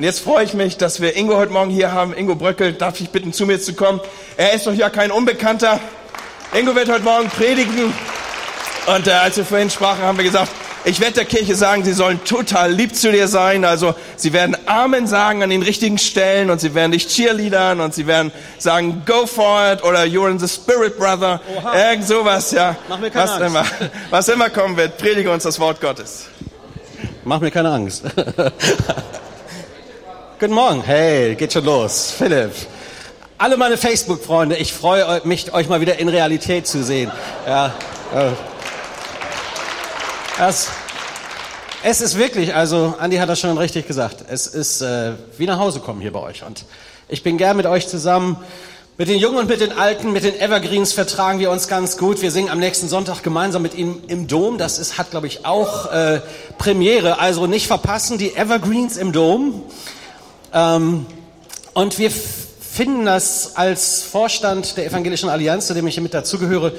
Und jetzt freue ich mich, dass wir Ingo heute Morgen hier haben. Ingo Bröckel, darf ich bitten, zu mir zu kommen? Er ist doch ja kein Unbekannter. Ingo wird heute Morgen predigen. Und äh, als wir vorhin sprachen, haben wir gesagt, ich werde der Kirche sagen, sie sollen total lieb zu dir sein. Also sie werden Amen sagen an den richtigen Stellen und sie werden dich cheerleadern und sie werden sagen, go for it oder you're in the spirit, brother. Oha. Irgend sowas, ja. Mach mir keine was Angst. immer, was immer kommen wird, predige uns das Wort Gottes. Mach mir keine Angst. Guten Morgen. Hey, geht schon los. Philipp. Alle meine Facebook-Freunde, ich freue mich, euch mal wieder in Realität zu sehen. Ja, äh, das, es ist wirklich, also Andi hat das schon richtig gesagt, es ist äh, wie nach Hause kommen hier bei euch. Und ich bin gern mit euch zusammen. Mit den Jungen und mit den Alten, mit den Evergreens vertragen wir uns ganz gut. Wir singen am nächsten Sonntag gemeinsam mit ihnen im Dom. Das ist, hat, glaube ich, auch äh, Premiere. Also nicht verpassen, die Evergreens im Dom. Ähm, und wir finden das als Vorstand der Evangelischen Allianz, zu dem ich hier mit dazugehöre,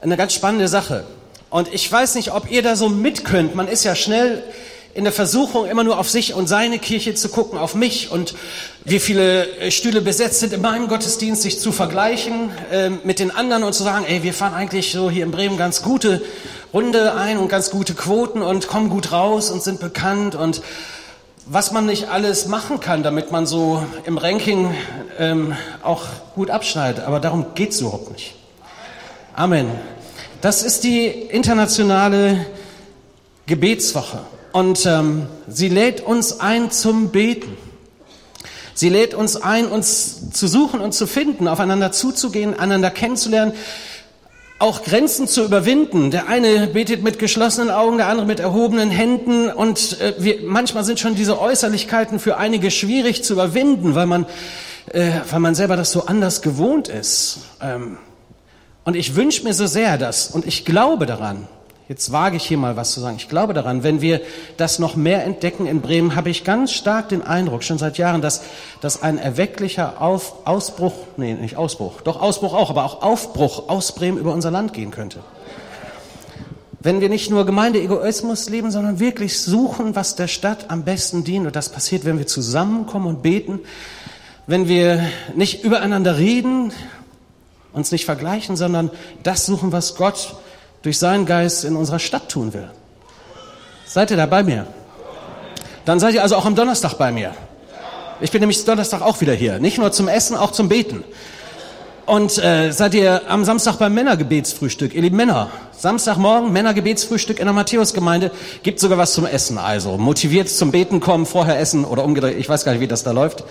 eine ganz spannende Sache. Und ich weiß nicht, ob ihr da so mit könnt. Man ist ja schnell in der Versuchung, immer nur auf sich und seine Kirche zu gucken, auf mich und wie viele äh, Stühle besetzt sind in meinem Gottesdienst, sich zu vergleichen äh, mit den anderen und zu sagen, ey, wir fahren eigentlich so hier in Bremen ganz gute Runde ein und ganz gute Quoten und kommen gut raus und sind bekannt und was man nicht alles machen kann, damit man so im Ranking ähm, auch gut abschneidet. Aber darum geht's überhaupt nicht. Amen. Das ist die internationale Gebetswoche. Und ähm, sie lädt uns ein zum Beten. Sie lädt uns ein, uns zu suchen und zu finden, aufeinander zuzugehen, einander kennenzulernen, auch Grenzen zu überwinden. Der eine betet mit geschlossenen Augen, der andere mit erhobenen Händen. Und äh, wir, manchmal sind schon diese Äußerlichkeiten für einige schwierig zu überwinden, weil man, äh, weil man selber das so anders gewohnt ist. Ähm, und ich wünsche mir so sehr das, und ich glaube daran, Jetzt wage ich hier mal was zu sagen. Ich glaube daran, wenn wir das noch mehr entdecken in Bremen, habe ich ganz stark den Eindruck, schon seit Jahren, dass, dass ein erwecklicher Auf, Ausbruch, nee, nicht Ausbruch, doch Ausbruch auch, aber auch Aufbruch aus Bremen über unser Land gehen könnte. Wenn wir nicht nur Gemeindeegoismus leben, sondern wirklich suchen, was der Stadt am besten dient. Und das passiert, wenn wir zusammenkommen und beten, wenn wir nicht übereinander reden, uns nicht vergleichen, sondern das suchen, was Gott durch seinen Geist in unserer Stadt tun will. Seid ihr da bei mir? Dann seid ihr also auch am Donnerstag bei mir. Ich bin nämlich Donnerstag auch wieder hier. Nicht nur zum Essen, auch zum Beten. Und äh, seid ihr am Samstag beim Männergebetsfrühstück, ihr lieben Männer. Samstagmorgen Männergebetsfrühstück in der Matthäusgemeinde. Gibt sogar was zum Essen. Also motiviert zum Beten kommen, vorher essen oder umgedreht. Ich weiß gar nicht, wie das da läuft.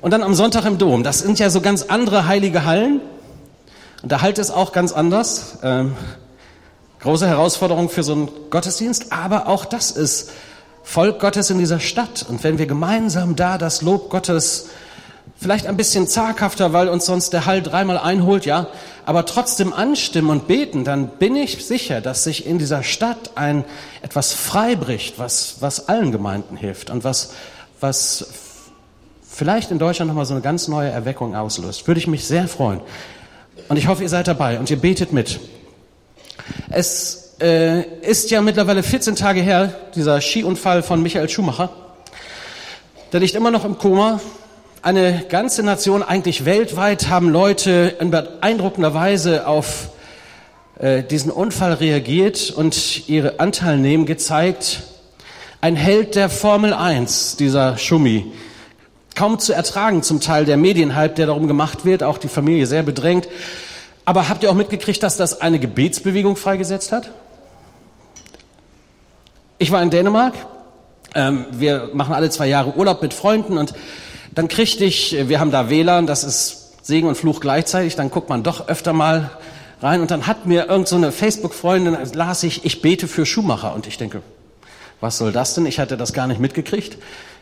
Und dann am Sonntag im Dom. Das sind ja so ganz andere heilige Hallen. Und da halt es auch ganz anders. Ähm, große Herausforderung für so einen Gottesdienst. Aber auch das ist Volk Gottes in dieser Stadt. Und wenn wir gemeinsam da das Lob Gottes vielleicht ein bisschen zaghafter, weil uns sonst der Hall dreimal einholt, ja, aber trotzdem anstimmen und beten, dann bin ich sicher, dass sich in dieser Stadt ein etwas freibricht, was, was allen Gemeinden hilft und was, was vielleicht in Deutschland nochmal so eine ganz neue Erweckung auslöst. Würde ich mich sehr freuen. Und ich hoffe, ihr seid dabei und ihr betet mit. Es äh, ist ja mittlerweile 14 Tage her, dieser Skiunfall von Michael Schumacher. Der liegt immer noch im Koma. Eine ganze Nation, eigentlich weltweit, haben Leute in beeindruckender Weise auf äh, diesen Unfall reagiert und ihre Anteilnehmen gezeigt. Ein Held der Formel 1, dieser Schumi. Kaum zu ertragen zum Teil der Medienhype, der darum gemacht wird, auch die Familie sehr bedrängt. Aber habt ihr auch mitgekriegt, dass das eine Gebetsbewegung freigesetzt hat? Ich war in Dänemark. Ähm, wir machen alle zwei Jahre Urlaub mit Freunden und dann kriegte ich, wir haben da WLAN, das ist Segen und Fluch gleichzeitig, dann guckt man doch öfter mal rein und dann hat mir irgend so Facebook-Freundin, las ich, ich bete für Schumacher und ich denke, was soll das denn? Ich hatte das gar nicht mitgekriegt,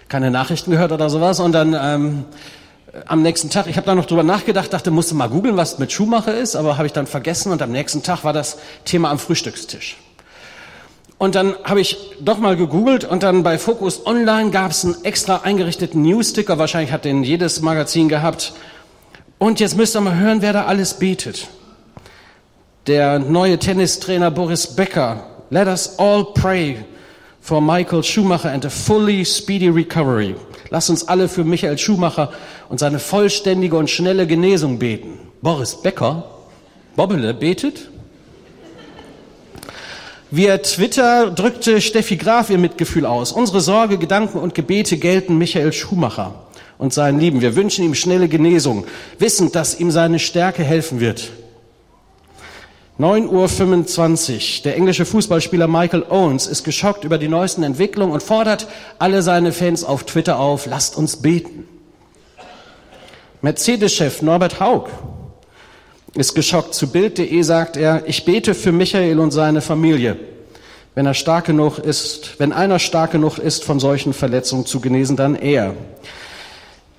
keine Nachrichten gehört oder sowas und dann ähm, am nächsten Tag, ich habe da noch drüber nachgedacht, dachte, musste mal googeln, was mit Schumacher ist, aber habe ich dann vergessen und am nächsten Tag war das Thema am Frühstückstisch. Und dann habe ich doch mal gegoogelt und dann bei Focus Online gab es einen extra eingerichteten Newsticker, wahrscheinlich hat den jedes Magazin gehabt. Und jetzt müsst ihr mal hören, wer da alles betet. Der neue Tennistrainer Boris Becker. Let us all pray for Michael Schumacher and a fully speedy recovery. Lasst uns alle für Michael Schumacher und seine vollständige und schnelle Genesung beten. Boris Becker, Bobbele, betet. Via Twitter drückte Steffi Graf ihr Mitgefühl aus. Unsere Sorge, Gedanken und Gebete gelten Michael Schumacher und seinen Lieben. Wir wünschen ihm schnelle Genesung, wissend, dass ihm seine Stärke helfen wird. 9.25 Uhr. Der englische Fußballspieler Michael Owens ist geschockt über die neuesten Entwicklungen und fordert alle seine Fans auf Twitter auf, lasst uns beten. Mercedes-Chef Norbert Haug ist geschockt. Zu Bild.de sagt er, ich bete für Michael und seine Familie. Wenn er stark genug ist, wenn einer stark genug ist, von solchen Verletzungen zu genesen, dann er.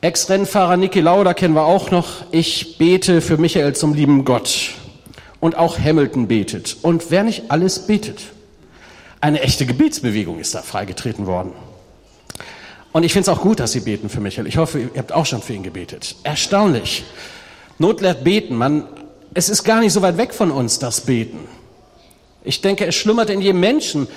Ex-Rennfahrer Niki Lauda kennen wir auch noch. Ich bete für Michael zum lieben Gott. Und auch Hamilton betet. Und wer nicht alles betet. Eine echte Gebetsbewegung ist da freigetreten worden. Und ich finde es auch gut, dass Sie beten für Michael. Ich hoffe, ihr habt auch schon für ihn gebetet. Erstaunlich. Not lehrt beten. Man es ist gar nicht so weit weg von uns, das Beten. Ich denke, es schlummert in jedem Menschen.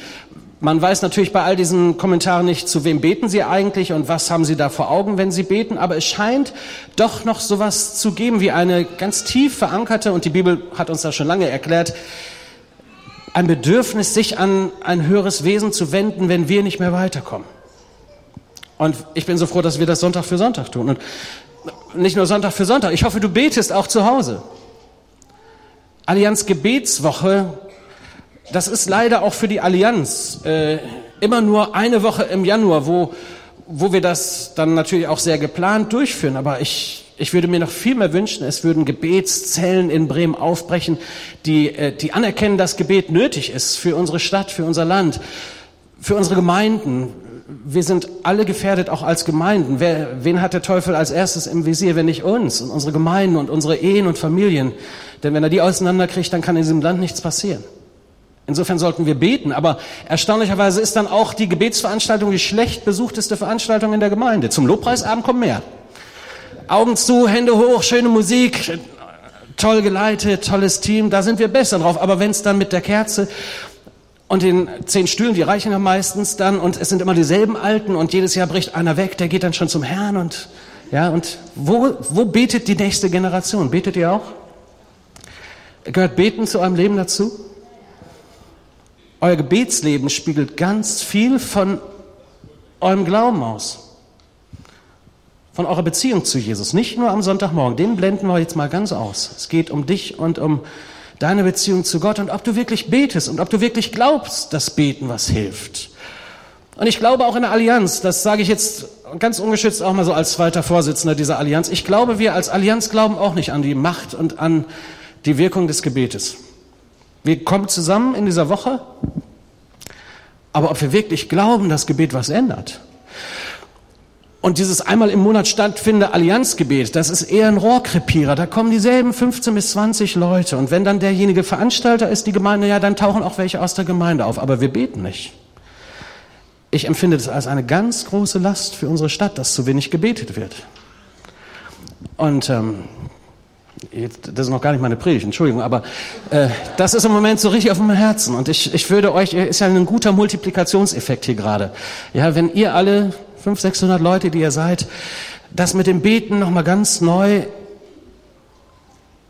Man weiß natürlich bei all diesen Kommentaren nicht, zu wem beten sie eigentlich und was haben sie da vor Augen, wenn sie beten, aber es scheint doch noch sowas zu geben wie eine ganz tief verankerte, und die Bibel hat uns das schon lange erklärt, ein Bedürfnis, sich an ein höheres Wesen zu wenden, wenn wir nicht mehr weiterkommen. Und ich bin so froh, dass wir das Sonntag für Sonntag tun. Und nicht nur Sonntag für Sonntag. Ich hoffe, du betest auch zu Hause. Allianz Gebetswoche, das ist leider auch für die Allianz äh, immer nur eine Woche im Januar, wo, wo wir das dann natürlich auch sehr geplant durchführen. Aber ich, ich würde mir noch viel mehr wünschen, es würden Gebetszellen in Bremen aufbrechen, die, äh, die anerkennen, dass Gebet nötig ist für unsere Stadt, für unser Land, für unsere Gemeinden. Wir sind alle gefährdet, auch als Gemeinden. Wer, wen hat der Teufel als erstes im Visier, wenn nicht uns und unsere Gemeinden und unsere Ehen und Familien? Denn wenn er die auseinanderkriegt, dann kann in diesem Land nichts passieren. Insofern sollten wir beten. Aber erstaunlicherweise ist dann auch die Gebetsveranstaltung die schlecht besuchteste Veranstaltung in der Gemeinde. Zum Lobpreisabend kommen mehr. Augen zu, Hände hoch, schöne Musik, toll geleitet, tolles Team, da sind wir besser drauf. Aber wenn es dann mit der Kerze und den zehn Stühlen, die reichen ja meistens dann, und es sind immer dieselben Alten und jedes Jahr bricht einer weg, der geht dann schon zum Herrn und ja, und wo, wo betet die nächste Generation? Betet ihr auch? Gehört Beten zu eurem Leben dazu? Euer Gebetsleben spiegelt ganz viel von eurem Glauben aus. Von eurer Beziehung zu Jesus. Nicht nur am Sonntagmorgen. Den blenden wir jetzt mal ganz aus. Es geht um dich und um deine Beziehung zu Gott und ob du wirklich betest und ob du wirklich glaubst, dass Beten was hilft. Und ich glaube auch in der Allianz, das sage ich jetzt ganz ungeschützt auch mal so als zweiter Vorsitzender dieser Allianz, ich glaube, wir als Allianz glauben auch nicht an die Macht und an die Wirkung des Gebetes. Wir kommen zusammen in dieser Woche, aber ob wir wirklich glauben, dass Gebet was ändert. Und dieses einmal im Monat stattfindende Allianzgebet, das ist eher ein Rohrkrepierer. Da kommen dieselben 15 bis 20 Leute. Und wenn dann derjenige Veranstalter ist, die Gemeinde, ja, dann tauchen auch welche aus der Gemeinde auf. Aber wir beten nicht. Ich empfinde das als eine ganz große Last für unsere Stadt, dass zu wenig gebetet wird. Und ähm, das ist noch gar nicht meine Predigt, Entschuldigung, aber äh, das ist im Moment so richtig auf meinem Herzen. Und ich, ich würde euch, ist ja ein guter Multiplikationseffekt hier gerade. Ja, wenn ihr alle 500, 600 Leute, die ihr seid, das mit dem Beten nochmal ganz neu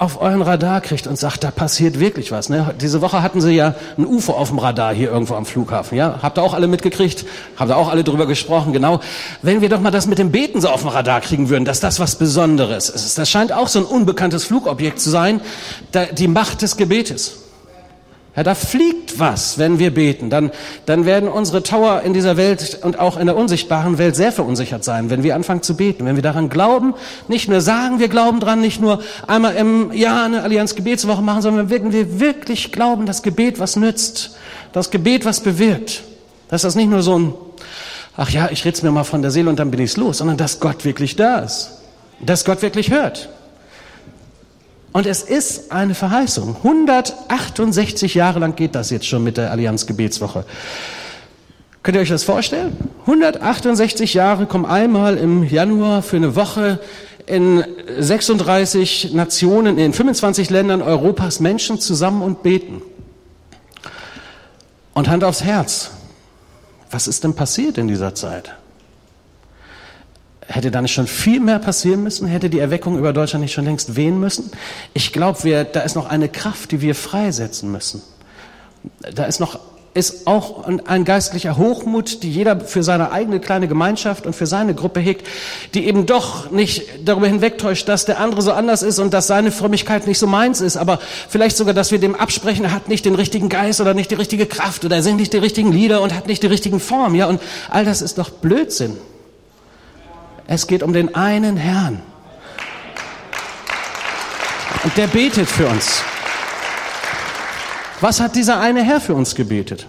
auf euren Radar kriegt und sagt, da passiert wirklich was. Ne? Diese Woche hatten sie ja ein UFO auf dem Radar hier irgendwo am Flughafen. Ja, habt ihr auch alle mitgekriegt? Habt ihr auch alle drüber gesprochen? Genau. Wenn wir doch mal das mit dem Beten so auf dem Radar kriegen würden, dass das was Besonderes ist. Das scheint auch so ein unbekanntes Flugobjekt zu sein. Die Macht des Gebetes. Ja, da fliegt was, wenn wir beten. Dann, dann werden unsere Tower in dieser Welt und auch in der unsichtbaren Welt sehr verunsichert sein, wenn wir anfangen zu beten. Wenn wir daran glauben, nicht nur sagen, wir glauben dran, nicht nur einmal im Jahr eine Allianz Gebetswoche machen, sondern wenn wir wirklich glauben, dass Gebet was nützt, das Gebet was bewirkt. Dass das nicht nur so ein, ach ja, ich red's mir mal von der Seele und dann bin ich's los, sondern dass Gott wirklich da ist. Dass Gott wirklich hört. Und es ist eine Verheißung. 168 Jahre lang geht das jetzt schon mit der Allianz Gebetswoche. Könnt ihr euch das vorstellen? 168 Jahre kommen einmal im Januar für eine Woche in 36 Nationen, in 25 Ländern Europas Menschen zusammen und beten. Und Hand aufs Herz. was ist denn passiert in dieser Zeit? Hätte da nicht schon viel mehr passieren müssen? Hätte die Erweckung über Deutschland nicht schon längst wehen müssen? Ich glaube, da ist noch eine Kraft, die wir freisetzen müssen. Da ist noch ist auch ein geistlicher Hochmut, die jeder für seine eigene kleine Gemeinschaft und für seine Gruppe hegt, die eben doch nicht darüber hinwegtäuscht, dass der andere so anders ist und dass seine Frömmigkeit nicht so meins ist, aber vielleicht sogar, dass wir dem absprechen, er hat nicht den richtigen Geist oder nicht die richtige Kraft oder er singt nicht die richtigen Lieder und hat nicht die richtigen Formen, ja, und all das ist doch Blödsinn. Es geht um den einen Herrn. Und der betet für uns. Was hat dieser eine Herr für uns gebetet?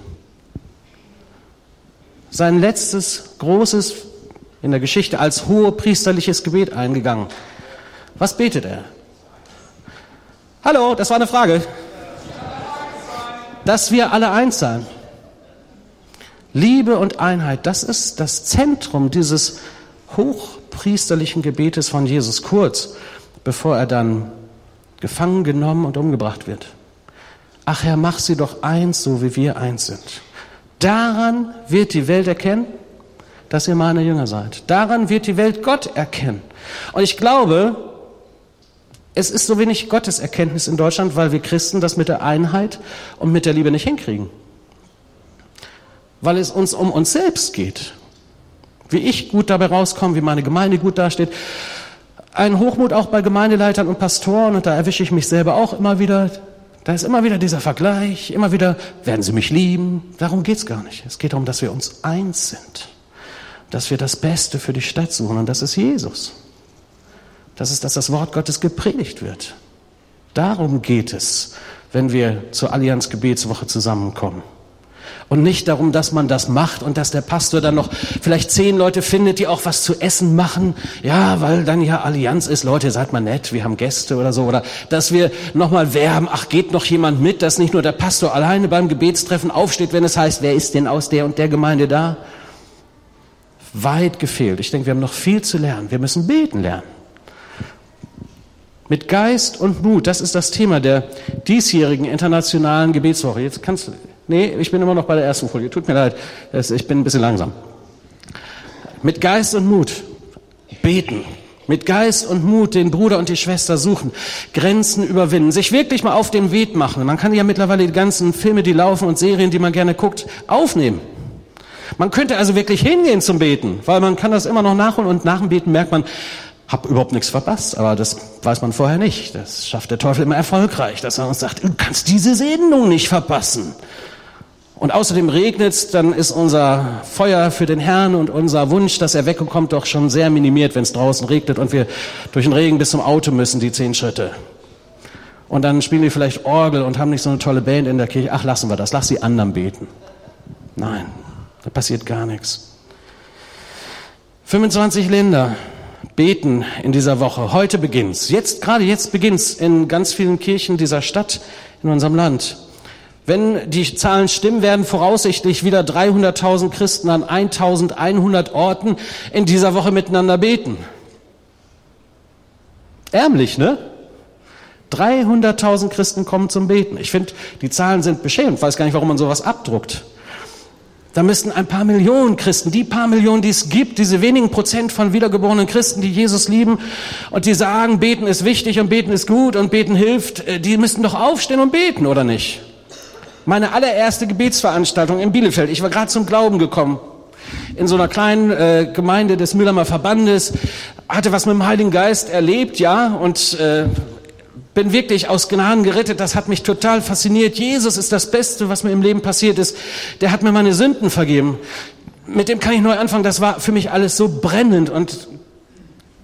Sein letztes großes in der Geschichte als hohe priesterliches Gebet eingegangen. Was betet er? Hallo, das war eine Frage. Dass wir alle eins sein. Liebe und Einheit, das ist das Zentrum dieses hochpriesterlichen Gebetes von Jesus kurz, bevor er dann gefangen genommen und umgebracht wird. Ach Herr, mach sie doch eins, so wie wir eins sind. Daran wird die Welt erkennen, dass ihr meine Jünger seid. Daran wird die Welt Gott erkennen. Und ich glaube, es ist so wenig Gotteserkenntnis in Deutschland, weil wir Christen das mit der Einheit und mit der Liebe nicht hinkriegen. Weil es uns um uns selbst geht. Wie ich gut dabei rauskomme, wie meine Gemeinde gut dasteht. Ein Hochmut auch bei Gemeindeleitern und Pastoren, und da erwische ich mich selber auch immer wieder. Da ist immer wieder dieser Vergleich, immer wieder, werden Sie mich lieben? Darum geht's gar nicht. Es geht darum, dass wir uns eins sind, dass wir das Beste für die Stadt suchen und das ist Jesus. Das ist, dass das Wort Gottes gepredigt wird. Darum geht es, wenn wir zur Allianz Gebetswoche zusammenkommen. Und nicht darum, dass man das macht und dass der Pastor dann noch vielleicht zehn Leute findet, die auch was zu essen machen. Ja, weil dann ja Allianz ist. Leute, seid mal nett, wir haben Gäste oder so. Oder dass wir nochmal werben, ach, geht noch jemand mit, dass nicht nur der Pastor alleine beim Gebetstreffen aufsteht, wenn es heißt, wer ist denn aus der und der Gemeinde da? Weit gefehlt. Ich denke, wir haben noch viel zu lernen. Wir müssen beten lernen. Mit Geist und Mut, das ist das Thema der diesjährigen internationalen Gebetswoche. Jetzt kannst du, Nee, ich bin immer noch bei der ersten Folie. Tut mir leid, ich bin ein bisschen langsam. Mit Geist und Mut beten. Mit Geist und Mut den Bruder und die Schwester suchen, Grenzen überwinden, sich wirklich mal auf den Weg machen. Man kann ja mittlerweile die ganzen Filme, die laufen und Serien, die man gerne guckt, aufnehmen. Man könnte also wirklich hingehen zum Beten, weil man kann das immer noch nachholen und nach dem Beten merkt man, hab überhaupt nichts verpasst, aber das weiß man vorher nicht. Das schafft der Teufel immer erfolgreich, dass er uns sagt, du kannst diese Sendung nicht verpassen. Und außerdem regnet es, dann ist unser Feuer für den Herrn und unser Wunsch, dass er wegkommt, doch schon sehr minimiert, wenn es draußen regnet und wir durch den Regen bis zum Auto müssen, die zehn Schritte. Und dann spielen wir vielleicht Orgel und haben nicht so eine tolle Band in der Kirche. Ach, lassen wir das, lass die anderen beten. Nein, da passiert gar nichts. 25 Länder beten in dieser Woche. Heute beginnt's. Jetzt, gerade jetzt beginnt's in ganz vielen Kirchen dieser Stadt in unserem Land. Wenn die Zahlen stimmen, werden voraussichtlich wieder 300.000 Christen an 1.100 Orten in dieser Woche miteinander beten. Ärmlich, ne? 300.000 Christen kommen zum Beten. Ich finde, die Zahlen sind beschämend. weiß gar nicht, warum man sowas abdruckt. Da müssten ein paar Millionen Christen, die paar Millionen, die es gibt, diese wenigen Prozent von wiedergeborenen Christen, die Jesus lieben und die sagen, beten ist wichtig und beten ist gut und beten hilft, äh, die müssten doch aufstehen und beten, oder nicht? Meine allererste Gebetsveranstaltung in Bielefeld. Ich war gerade zum Glauben gekommen. In so einer kleinen äh, Gemeinde des Mühlheimer Verbandes. Hatte was mit dem Heiligen Geist erlebt, ja. Und äh, bin wirklich aus Gnaden gerettet. Das hat mich total fasziniert. Jesus ist das Beste, was mir im Leben passiert ist. Der hat mir meine Sünden vergeben. Mit dem kann ich neu anfangen. Das war für mich alles so brennend und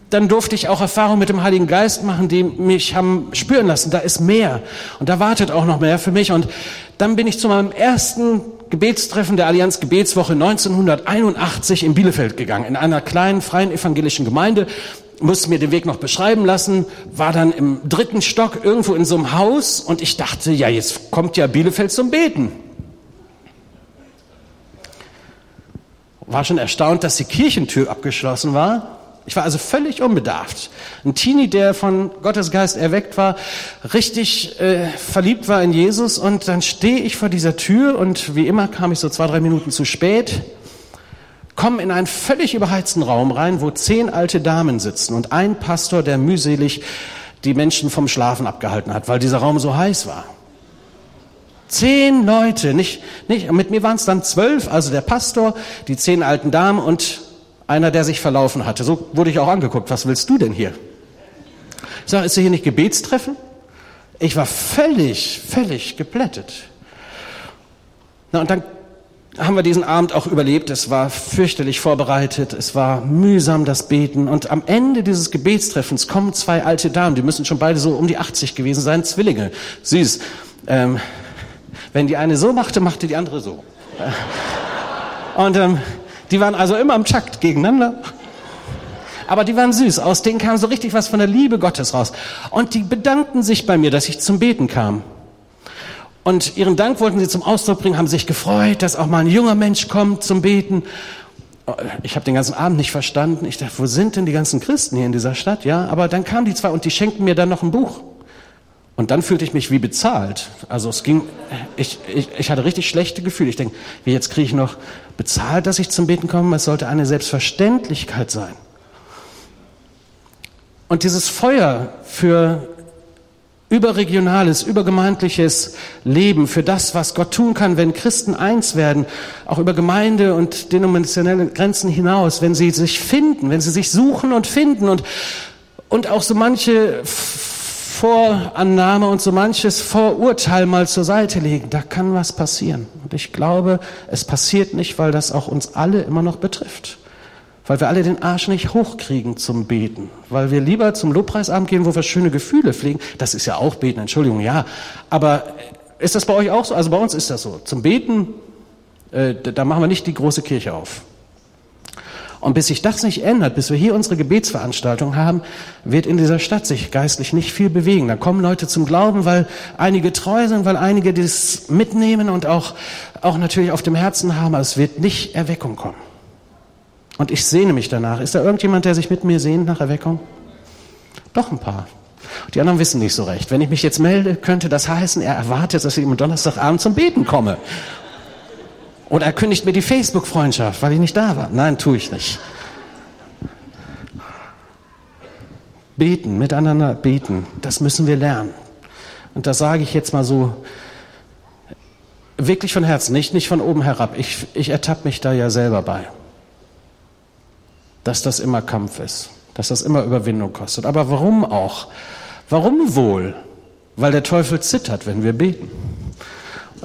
dann durfte ich auch Erfahrungen mit dem Heiligen Geist machen, die mich haben spüren lassen, da ist mehr. Und da wartet auch noch mehr für mich. Und dann bin ich zu meinem ersten Gebetstreffen der Allianz Gebetswoche 1981 in Bielefeld gegangen, in einer kleinen freien evangelischen Gemeinde. Musste mir den Weg noch beschreiben lassen, war dann im dritten Stock irgendwo in so einem Haus und ich dachte, ja, jetzt kommt ja Bielefeld zum Beten. War schon erstaunt, dass die Kirchentür abgeschlossen war ich war also völlig unbedarft. Ein Teenie, der von Gottes Geist erweckt war, richtig äh, verliebt war in Jesus und dann stehe ich vor dieser Tür und wie immer kam ich so zwei, drei Minuten zu spät kommen in einen völlig überheizten Raum rein, wo zehn alte Damen sitzen und ein Pastor, der mühselig die Menschen vom Schlafen abgehalten hat, weil dieser Raum so heiß war. Zehn Leute, nicht, nicht, mit mir waren es dann zwölf, also der Pastor, die zehn alten Damen und einer, der sich verlaufen hatte. So wurde ich auch angeguckt. Was willst du denn hier? Ich sage, ist hier nicht Gebetstreffen? Ich war völlig, völlig geplättet. Na, und dann haben wir diesen Abend auch überlebt. Es war fürchterlich vorbereitet. Es war mühsam, das Beten. Und am Ende dieses Gebetstreffens kommen zwei alte Damen. Die müssen schon beide so um die 80 gewesen sein. Zwillinge. Süß. Ähm, wenn die eine so machte, machte die andere so. Und ähm, die waren also immer im Takt gegeneinander. Aber die waren süß. Aus denen kam so richtig was von der Liebe Gottes raus. Und die bedankten sich bei mir, dass ich zum Beten kam. Und ihren Dank wollten sie zum Ausdruck bringen, haben sich gefreut, dass auch mal ein junger Mensch kommt zum Beten. Ich habe den ganzen Abend nicht verstanden. Ich dachte, wo sind denn die ganzen Christen hier in dieser Stadt? Ja, aber dann kamen die zwei und die schenkten mir dann noch ein Buch. Und dann fühlte ich mich wie bezahlt. Also es ging, ich, ich, ich hatte richtig schlechte Gefühle. Ich denke, wie jetzt kriege ich noch bezahlt, dass ich zum Beten komme? Es sollte eine Selbstverständlichkeit sein. Und dieses Feuer für überregionales, übergemeindliches Leben, für das, was Gott tun kann, wenn Christen eins werden, auch über Gemeinde und denominationelle Grenzen hinaus, wenn sie sich finden, wenn sie sich suchen und finden und, und auch so manche Vorannahme und so manches Vorurteil mal zur Seite legen. Da kann was passieren. Und ich glaube, es passiert nicht, weil das auch uns alle immer noch betrifft. Weil wir alle den Arsch nicht hochkriegen zum Beten. Weil wir lieber zum Lobpreisabend gehen, wo wir schöne Gefühle pflegen. Das ist ja auch Beten, Entschuldigung, ja. Aber ist das bei euch auch so? Also bei uns ist das so. Zum Beten, äh, da machen wir nicht die große Kirche auf. Und bis sich das nicht ändert, bis wir hier unsere Gebetsveranstaltung haben, wird in dieser Stadt sich geistlich nicht viel bewegen. Da kommen Leute zum Glauben, weil einige treu sind, weil einige das mitnehmen und auch, auch natürlich auf dem Herzen haben, aber es wird nicht Erweckung kommen. Und ich sehne mich danach. Ist da irgendjemand, der sich mit mir sehnt nach Erweckung? Doch ein paar. Die anderen wissen nicht so recht. Wenn ich mich jetzt melde, könnte das heißen, er erwartet, dass ich am Donnerstagabend zum Beten komme. Oder er kündigt mir die Facebook-Freundschaft, weil ich nicht da war. Nein, tue ich nicht. Beten, miteinander beten, das müssen wir lernen. Und das sage ich jetzt mal so wirklich von Herzen, nicht, nicht von oben herab. Ich, ich ertappe mich da ja selber bei, dass das immer Kampf ist, dass das immer Überwindung kostet. Aber warum auch? Warum wohl? Weil der Teufel zittert, wenn wir beten.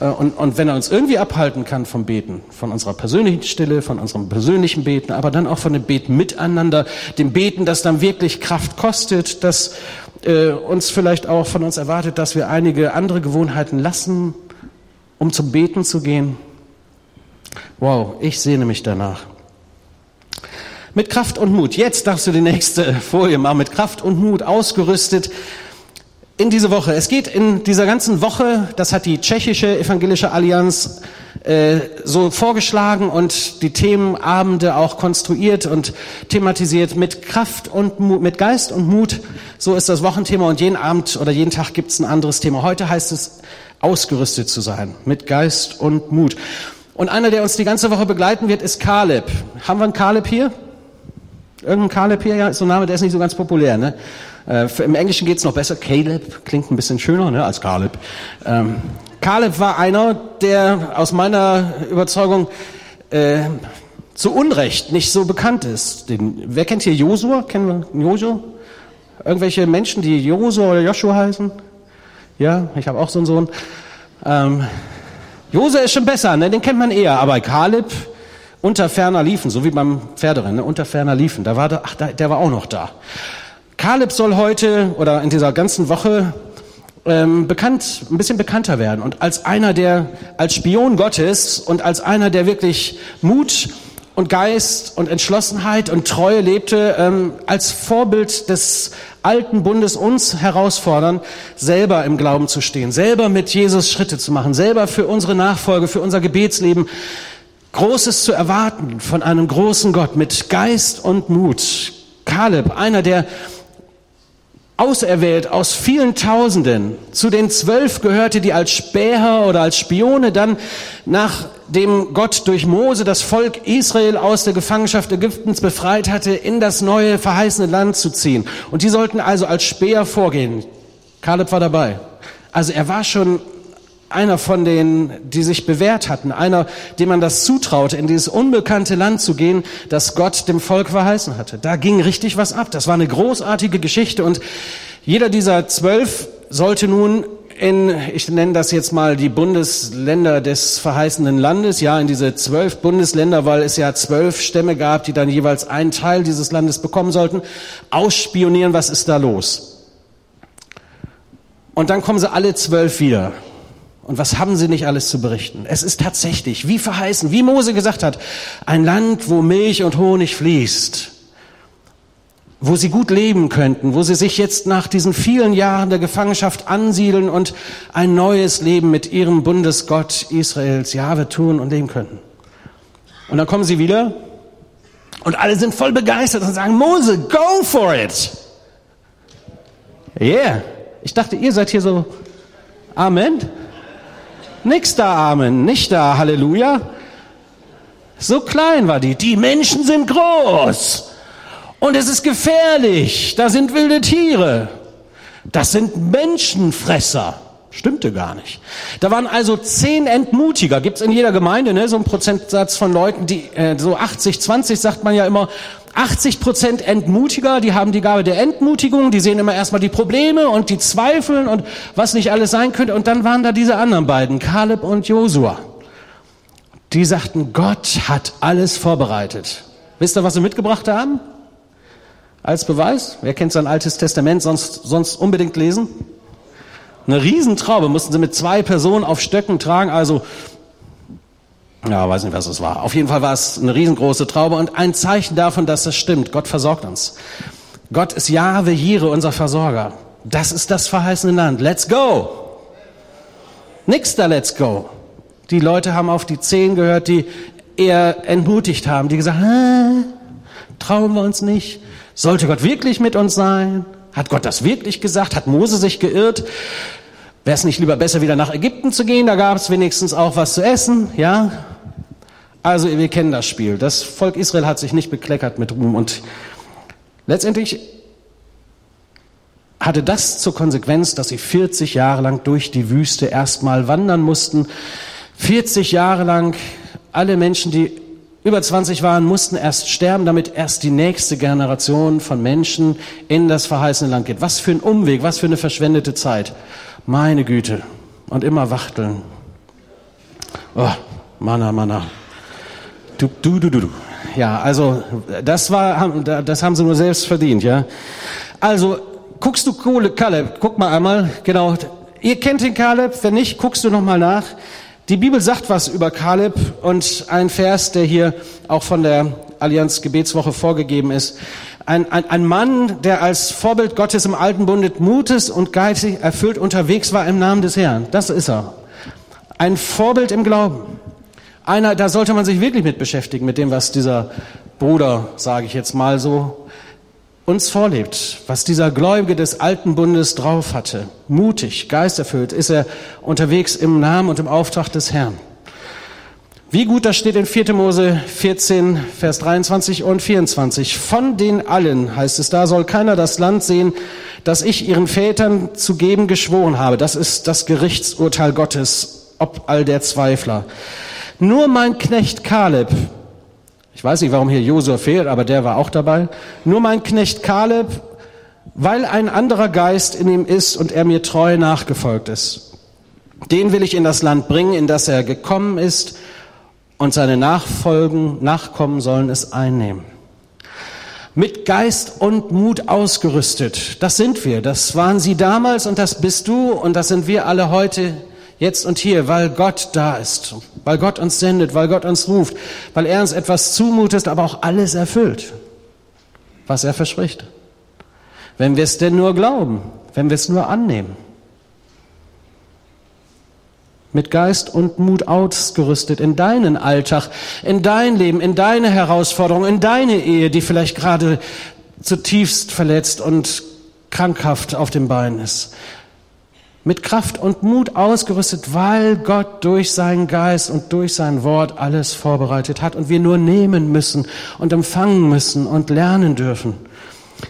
Äh, und, und wenn er uns irgendwie abhalten kann vom Beten, von unserer persönlichen Stille, von unserem persönlichen Beten, aber dann auch von dem Beten miteinander, dem Beten, das dann wirklich Kraft kostet, das äh, uns vielleicht auch von uns erwartet, dass wir einige andere Gewohnheiten lassen, um zum Beten zu gehen. Wow, ich sehne mich danach. Mit Kraft und Mut. Jetzt darfst du die nächste Folie machen. Mit Kraft und Mut ausgerüstet in diese Woche. Es geht in dieser ganzen Woche, das hat die tschechische evangelische Allianz äh, so vorgeschlagen und die Themenabende auch konstruiert und thematisiert mit Kraft und Mut, mit Geist und Mut. So ist das Wochenthema und jeden Abend oder jeden Tag gibt es ein anderes Thema. Heute heißt es, ausgerüstet zu sein mit Geist und Mut. Und einer, der uns die ganze Woche begleiten wird, ist Kaleb. Haben wir einen Kaleb hier? Irgendein Caleb hier, ja, ist so ein Name, der ist nicht so ganz populär. Ne? Äh, Im Englischen geht's noch besser. Caleb klingt ein bisschen schöner ne, als Caleb. Ähm, Caleb war einer, der aus meiner Überzeugung äh, zu Unrecht nicht so bekannt ist. Den, wer kennt hier Josua? Kennen wir Josua? Irgendwelche Menschen, die Josua oder Joshua heißen? Ja, ich habe auch so einen Sohn. Ähm, Josua ist schon besser, ne? den kennt man eher. Aber Caleb unter ferner liefen, so wie beim Pferderennen, ne? unter ferner liefen. Da war der, ach, der war auch noch da. Kaleb soll heute oder in dieser ganzen Woche ähm, bekannt, ein bisschen bekannter werden und als einer, der als Spion Gottes und als einer, der wirklich Mut und Geist und Entschlossenheit und Treue lebte, ähm, als Vorbild des alten Bundes uns herausfordern, selber im Glauben zu stehen, selber mit Jesus Schritte zu machen, selber für unsere Nachfolge, für unser Gebetsleben Großes zu erwarten von einem großen Gott mit Geist und Mut. Kaleb, einer, der auserwählt aus vielen Tausenden. Zu den zwölf gehörte, die als Späher oder als Spione dann nachdem Gott durch Mose das Volk Israel aus der Gefangenschaft Ägyptens befreit hatte, in das neue verheißene Land zu ziehen. Und die sollten also als Späher vorgehen. Kaleb war dabei. Also er war schon einer von denen, die sich bewährt hatten, einer, dem man das zutraute, in dieses unbekannte Land zu gehen, das Gott dem Volk verheißen hatte. Da ging richtig was ab. Das war eine großartige Geschichte und jeder dieser zwölf sollte nun in, ich nenne das jetzt mal die Bundesländer des verheißenen Landes, ja, in diese zwölf Bundesländer, weil es ja zwölf Stämme gab, die dann jeweils einen Teil dieses Landes bekommen sollten, ausspionieren, was ist da los. Und dann kommen sie alle zwölf wieder. Und was haben sie nicht alles zu berichten? Es ist tatsächlich, wie verheißen, wie Mose gesagt hat, ein Land, wo Milch und Honig fließt, wo sie gut leben könnten, wo sie sich jetzt nach diesen vielen Jahren der Gefangenschaft ansiedeln und ein neues Leben mit ihrem Bundesgott Israels, Jahwe, tun und leben könnten. Und dann kommen sie wieder und alle sind voll begeistert und sagen, Mose, go for it. Yeah. Ich dachte, ihr seid hier so, Amen. Nix da Amen, nicht da Halleluja. So klein war die. Die Menschen sind groß. Und es ist gefährlich. Da sind wilde Tiere. Das sind Menschenfresser. Stimmte gar nicht. Da waren also zehn Entmutiger. Gibt's in jeder Gemeinde, ne? so ein Prozentsatz von Leuten, die äh, so 80, 20 sagt man ja immer. 80 Prozent Entmutiger, die haben die Gabe der Entmutigung, die sehen immer erstmal die Probleme und die zweifeln und was nicht alles sein könnte. Und dann waren da diese anderen beiden, Kaleb und Josua. Die sagten, Gott hat alles vorbereitet. Wisst ihr, was sie mitgebracht haben? Als Beweis? Wer kennt sein altes Testament, sonst, sonst unbedingt lesen? Eine Riesentraube mussten sie mit zwei Personen auf Stöcken tragen, also ja, weiß nicht, was es war. Auf jeden Fall war es eine riesengroße Traube und ein Zeichen davon, dass das stimmt. Gott versorgt uns. Gott ist Jahwe Jire, unser Versorger. Das ist das verheißene Land. Let's go! Nix da, let's go. Die Leute haben auf die Zehn gehört, die eher entmutigt haben, die gesagt haben, trauen wir uns nicht. Sollte Gott wirklich mit uns sein? Hat Gott das wirklich gesagt? Hat Mose sich geirrt? Wäre es nicht lieber besser, wieder nach Ägypten zu gehen? Da gab es wenigstens auch was zu essen, ja? Also, wir kennen das Spiel. Das Volk Israel hat sich nicht bekleckert mit Ruhm und letztendlich hatte das zur Konsequenz, dass sie 40 Jahre lang durch die Wüste erstmal wandern mussten. 40 Jahre lang alle Menschen, die über 20 waren, mussten erst sterben, damit erst die nächste Generation von Menschen in das verheißene Land geht. Was für ein Umweg, was für eine verschwendete Zeit. Meine Güte. Und immer wachteln. Oh, Mana, Mana. Du, du, du, du, du. Ja, also das war, das haben sie nur selbst verdient, ja. Also guckst du Kaleb, guck mal einmal, genau. Ihr kennt den Kaleb, wenn nicht, guckst du noch mal nach. Die Bibel sagt was über Kaleb und ein Vers, der hier auch von der Allianz Gebetswoche vorgegeben ist. Ein, ein, ein Mann, der als Vorbild Gottes im alten Bundes Mutes und geistig erfüllt unterwegs war im Namen des Herrn. Das ist er. Ein Vorbild im Glauben. Einer, da sollte man sich wirklich mit beschäftigen, mit dem, was dieser Bruder, sage ich jetzt mal so, uns vorlebt, was dieser Gläubige des alten Bundes drauf hatte. Mutig, geisterfüllt ist er unterwegs im Namen und im Auftrag des Herrn. Wie gut das steht in 4. Mose 14, Vers 23 und 24. Von den allen, heißt es da, soll keiner das Land sehen, das ich ihren Vätern zu geben geschworen habe. Das ist das Gerichtsurteil Gottes, ob all der Zweifler. Nur mein Knecht Kaleb, ich weiß nicht, warum hier Josua fehlt, aber der war auch dabei. Nur mein Knecht Kaleb, weil ein anderer Geist in ihm ist und er mir treu nachgefolgt ist. Den will ich in das Land bringen, in das er gekommen ist, und seine Nachfolgen, Nachkommen sollen es einnehmen. Mit Geist und Mut ausgerüstet. Das sind wir. Das waren sie damals und das bist du und das sind wir alle heute Jetzt und hier, weil Gott da ist, weil Gott uns sendet, weil Gott uns ruft, weil er uns etwas zumutet, aber auch alles erfüllt, was er verspricht. Wenn wir es denn nur glauben, wenn wir es nur annehmen. Mit Geist und Mut ausgerüstet in deinen Alltag, in dein Leben, in deine Herausforderung, in deine Ehe, die vielleicht gerade zutiefst verletzt und krankhaft auf dem Bein ist. Mit Kraft und Mut ausgerüstet, weil Gott durch seinen Geist und durch sein Wort alles vorbereitet hat und wir nur nehmen müssen und empfangen müssen und lernen dürfen.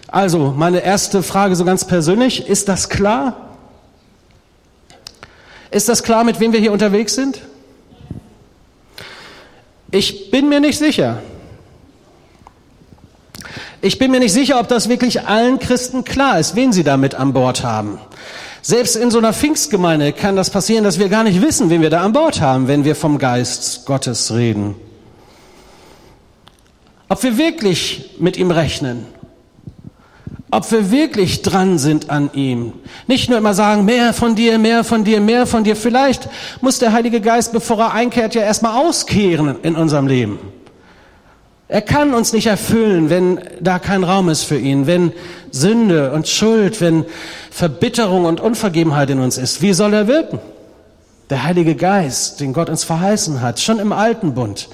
Also, meine erste Frage so ganz persönlich, ist das klar? Ist das klar, mit wem wir hier unterwegs sind? Ich bin mir nicht sicher. Ich bin mir nicht sicher, ob das wirklich allen Christen klar ist, wen sie damit an Bord haben. Selbst in so einer Pfingstgemeinde kann das passieren, dass wir gar nicht wissen, wen wir da an Bord haben, wenn wir vom Geist Gottes reden. Ob wir wirklich mit ihm rechnen ob wir wirklich dran sind an ihm. Nicht nur immer sagen, mehr von dir, mehr von dir, mehr von dir. Vielleicht muss der Heilige Geist, bevor er einkehrt, ja erstmal auskehren in unserem Leben. Er kann uns nicht erfüllen, wenn da kein Raum ist für ihn, wenn Sünde und Schuld, wenn Verbitterung und Unvergebenheit in uns ist. Wie soll er wirken? Der Heilige Geist, den Gott uns verheißen hat, schon im alten Bund.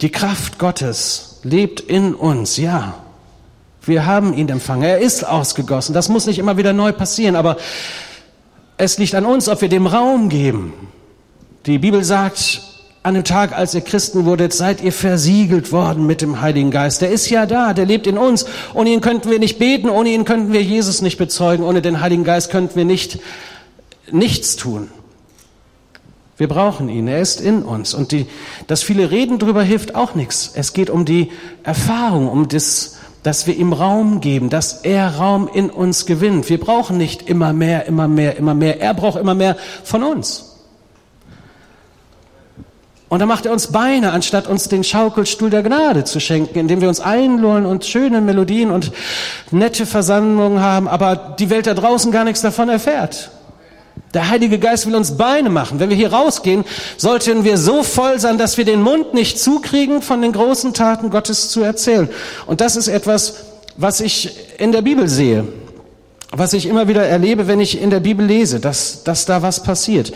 Die Kraft Gottes lebt in uns, ja. Wir haben ihn empfangen. Er ist ausgegossen. Das muss nicht immer wieder neu passieren, aber es liegt an uns, ob wir dem Raum geben. Die Bibel sagt, an dem Tag, als ihr Christen wurdet, seid ihr versiegelt worden mit dem Heiligen Geist. Der ist ja da, der lebt in uns. Ohne ihn könnten wir nicht beten, ohne ihn könnten wir Jesus nicht bezeugen, ohne den Heiligen Geist könnten wir nicht nichts tun. Wir brauchen ihn, er ist in uns. Und die, das viele Reden darüber hilft auch nichts. Es geht um die Erfahrung, um das dass wir ihm Raum geben, dass er Raum in uns gewinnt. Wir brauchen nicht immer mehr, immer mehr, immer mehr. Er braucht immer mehr von uns. Und dann macht er uns Beine, anstatt uns den Schaukelstuhl der Gnade zu schenken, indem wir uns einlullen und schöne Melodien und nette Versammlungen haben, aber die Welt da draußen gar nichts davon erfährt. Der Heilige Geist will uns Beine machen. Wenn wir hier rausgehen, sollten wir so voll sein, dass wir den Mund nicht zukriegen, von den großen Taten Gottes zu erzählen. Und das ist etwas, was ich in der Bibel sehe, was ich immer wieder erlebe, wenn ich in der Bibel lese, dass, dass da was passiert.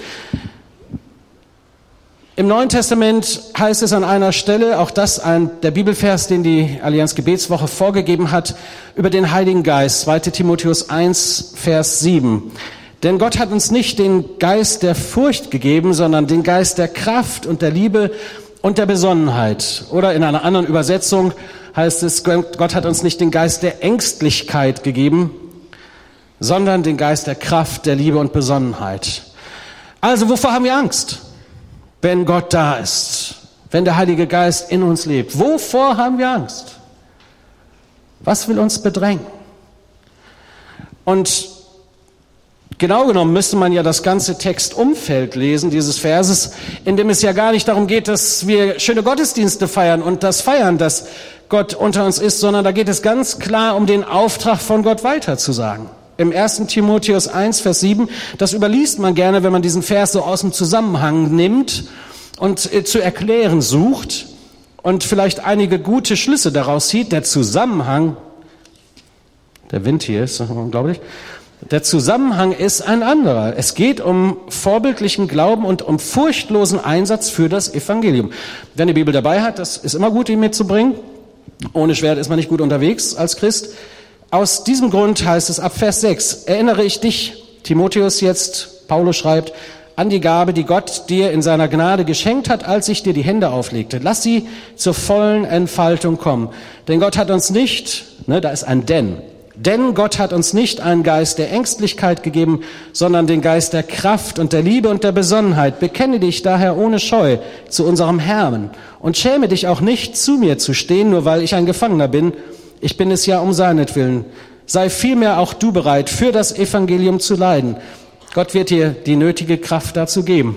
Im Neuen Testament heißt es an einer Stelle, auch das ein, der Bibelvers, den die Allianz Gebetswoche vorgegeben hat, über den Heiligen Geist, 2 Timotheus 1, Vers 7. Denn Gott hat uns nicht den Geist der Furcht gegeben, sondern den Geist der Kraft und der Liebe und der Besonnenheit. Oder in einer anderen Übersetzung heißt es, Gott hat uns nicht den Geist der Ängstlichkeit gegeben, sondern den Geist der Kraft, der Liebe und Besonnenheit. Also wovor haben wir Angst, wenn Gott da ist, wenn der Heilige Geist in uns lebt? Wovor haben wir Angst? Was will uns bedrängen? Und Genau genommen müsste man ja das ganze Textumfeld lesen, dieses Verses, in dem es ja gar nicht darum geht, dass wir schöne Gottesdienste feiern und das feiern, dass Gott unter uns ist, sondern da geht es ganz klar um den Auftrag von Gott weiterzusagen. Im 1. Timotheus 1, Vers 7, das überliest man gerne, wenn man diesen Vers so aus dem Zusammenhang nimmt und äh, zu erklären sucht und vielleicht einige gute Schlüsse daraus zieht. Der Zusammenhang, der Wind hier ist unglaublich, der Zusammenhang ist ein anderer. Es geht um vorbildlichen Glauben und um furchtlosen Einsatz für das Evangelium. Wer eine Bibel dabei hat, das ist immer gut, die mitzubringen. Ohne Schwert ist man nicht gut unterwegs als Christ. Aus diesem Grund heißt es ab Vers 6, erinnere ich dich, Timotheus jetzt, Paulus schreibt, an die Gabe, die Gott dir in seiner Gnade geschenkt hat, als ich dir die Hände auflegte. Lass sie zur vollen Entfaltung kommen. Denn Gott hat uns nicht, ne, da ist ein Denn, denn Gott hat uns nicht einen Geist der Ängstlichkeit gegeben, sondern den Geist der Kraft und der Liebe und der Besonnenheit. Bekenne dich daher ohne Scheu zu unserem Herrn und schäme dich auch nicht, zu mir zu stehen, nur weil ich ein Gefangener bin. Ich bin es ja um seinetwillen. Sei vielmehr auch du bereit, für das Evangelium zu leiden. Gott wird dir die nötige Kraft dazu geben.